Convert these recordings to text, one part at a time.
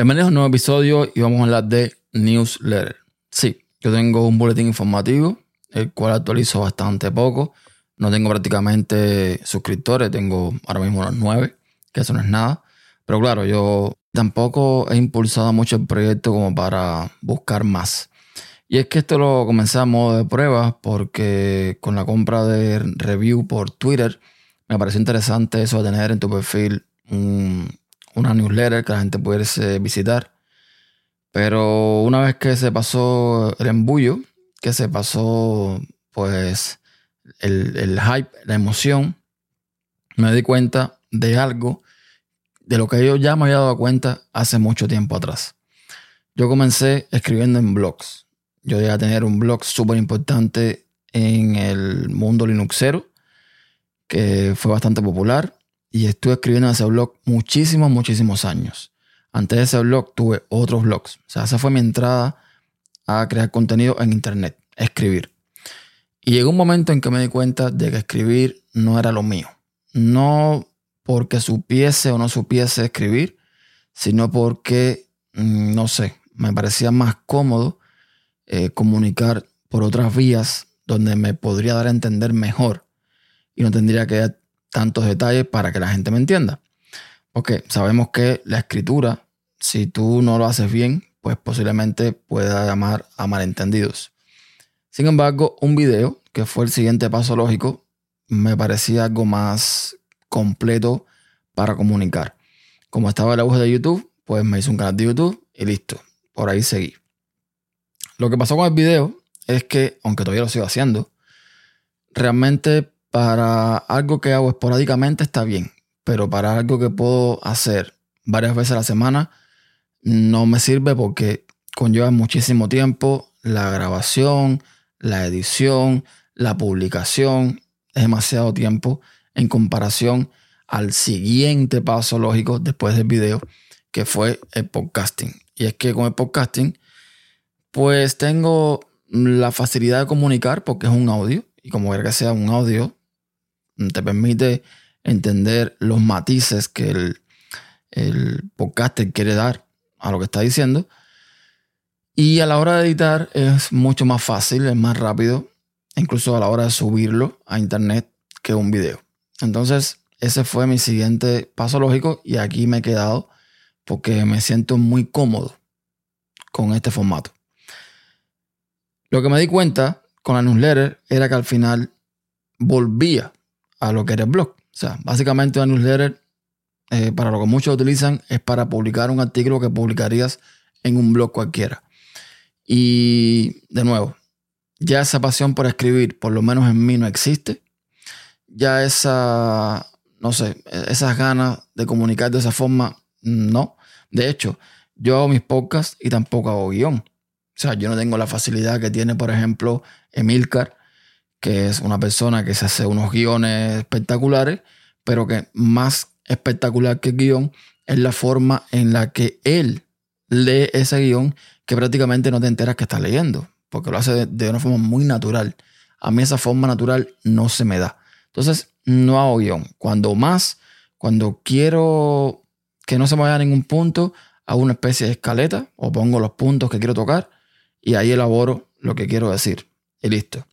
Bienvenidos a un nuevo episodio y vamos a hablar de newsletter. Sí, yo tengo un boletín informativo, el cual actualizo bastante poco. No tengo prácticamente suscriptores, tengo ahora mismo unos nueve, que eso no es nada. Pero claro, yo tampoco he impulsado mucho el proyecto como para buscar más. Y es que esto lo comencé a modo de prueba porque con la compra de review por Twitter me pareció interesante eso de tener en tu perfil un, una newsletter que la gente pudiese visitar. Pero una vez que se pasó el embullo, que se pasó pues el, el hype, la emoción, me di cuenta de algo de lo que yo ya me había dado cuenta hace mucho tiempo atrás. Yo comencé escribiendo en blogs. Yo llegué a tener un blog súper importante en el mundo linuxero, que fue bastante popular y estuve escribiendo en ese blog muchísimos, muchísimos años. Antes de ese blog tuve otros blogs. O sea, esa fue mi entrada a crear contenido en Internet, escribir. Y llegó un momento en que me di cuenta de que escribir no era lo mío. No porque supiese o no supiese escribir, sino porque, mm, no sé, me parecía más cómodo eh, comunicar por otras vías donde me podría dar a entender mejor y no tendría que tantos detalles para que la gente me entienda. Porque sabemos que la escritura, si tú no lo haces bien, pues posiblemente pueda llamar a malentendidos. Sin embargo, un video, que fue el siguiente paso lógico, me parecía algo más completo para comunicar. Como estaba el auge de YouTube, pues me hice un canal de YouTube y listo. Por ahí seguí. Lo que pasó con el video es que, aunque todavía lo sigo haciendo, realmente para algo que hago esporádicamente está bien, pero para algo que puedo hacer varias veces a la semana no me sirve porque conlleva muchísimo tiempo la grabación, la edición, la publicación, es demasiado tiempo en comparación al siguiente paso lógico después del video, que fue el podcasting. Y es que con el podcasting, pues tengo la facilidad de comunicar porque es un audio, y como quiera que sea un audio, te permite entender los matices que el, podcaster quiere dar a lo que está diciendo. Y a la hora de editar es mucho más fácil, es más rápido, incluso a la hora de subirlo a internet que un video. Entonces, ese fue mi siguiente paso lógico y aquí me he quedado porque me siento muy cómodo con este formato. Lo que me di cuenta con la newsletter era que al final volvía a lo que era el blog. O sea, básicamente una newsletter, eh, para lo que muchos utilizan, es para publicar un artículo que publicarías en un blog cualquiera. Y de nuevo, ya esa pasión por escribir, por lo menos en mí, no existe. Ya esa, no sé, esas ganas de comunicar de esa forma, no. De hecho, yo hago mis podcasts y tampoco hago guion. O sea, yo no tengo la facilidad que tiene, por ejemplo, Emilcar, que es una persona que se hace unos guiones espectaculares, pero que más espectacular que el guion es la forma en la que él lee ese guion que prácticamente no te enteras que estás leyendo, porque lo hace de, una forma muy natural. A mí esa forma natural no se me da. Entonces, no hago guion. Cuando más, cuando quiero que no se me vaya a ningún punto, hago una especie de escaleta o pongo los puntos que quiero tocar y ahí elaboro lo que quiero decir. Y listo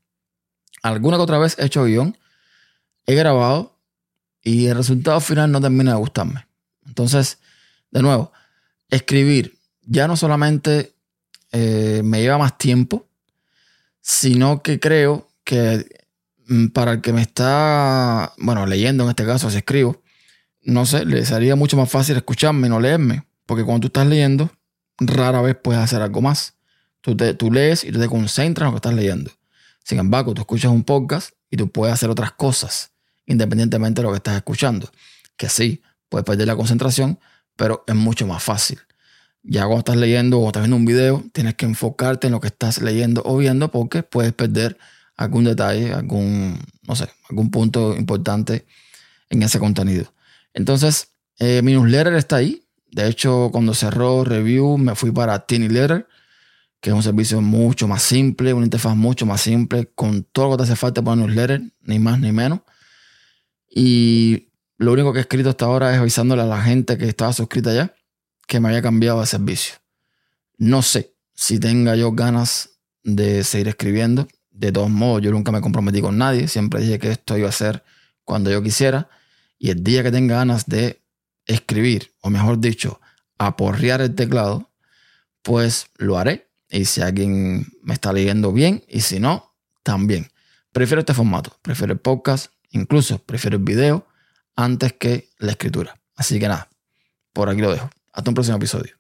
alguna que otra vez he hecho guion, he grabado y el resultado final no termina de gustarme. Entonces, de nuevo, escribir ya no solamente eh, me lleva más tiempo, sino que creo que mm, para el que me está, bueno, leyendo en este caso, si escribo, no sé, le sería mucho más fácil escucharme y no leerme, porque cuando tú estás leyendo, rara vez puedes hacer algo más. Tú, tú lees y te concentras en lo que estás leyendo. Sin embargo, tú escuchas un podcast y tú puedes hacer otras cosas independientemente de lo que estás escuchando. Que sí, puedes perder la concentración, pero es mucho más fácil. Ya cuando estás leyendo o estás viendo un video, tienes que enfocarte en lo que estás leyendo o viendo porque puedes perder algún detalle, algún, no sé, algún punto importante en ese contenido. Entonces, eh, mi newsletter está ahí. De hecho, cuando cerró Review, me fui para Tiny Letter que es un servicio mucho más simple, una interfaz mucho más simple, con todo lo que te hace falta para newsletter, ni más ni menos. Y lo único que he escrito hasta ahora es avisándole a la gente que estaba suscrita ya que me haya cambiado de servicio. No sé si tenga yo ganas de seguir escribiendo. De todos modos, yo nunca me comprometí con nadie. Siempre dije que esto iba a ser cuando yo quisiera. Y el día que tenga ganas de escribir, o mejor dicho, aporrear el teclado, pues lo haré. Y si alguien me está leyendo bien, y si no, también. Prefiero este formato, prefiero el podcast, incluso prefiero el video antes que la escritura. Así que nada, por aquí lo dejo. Hasta un próximo episodio.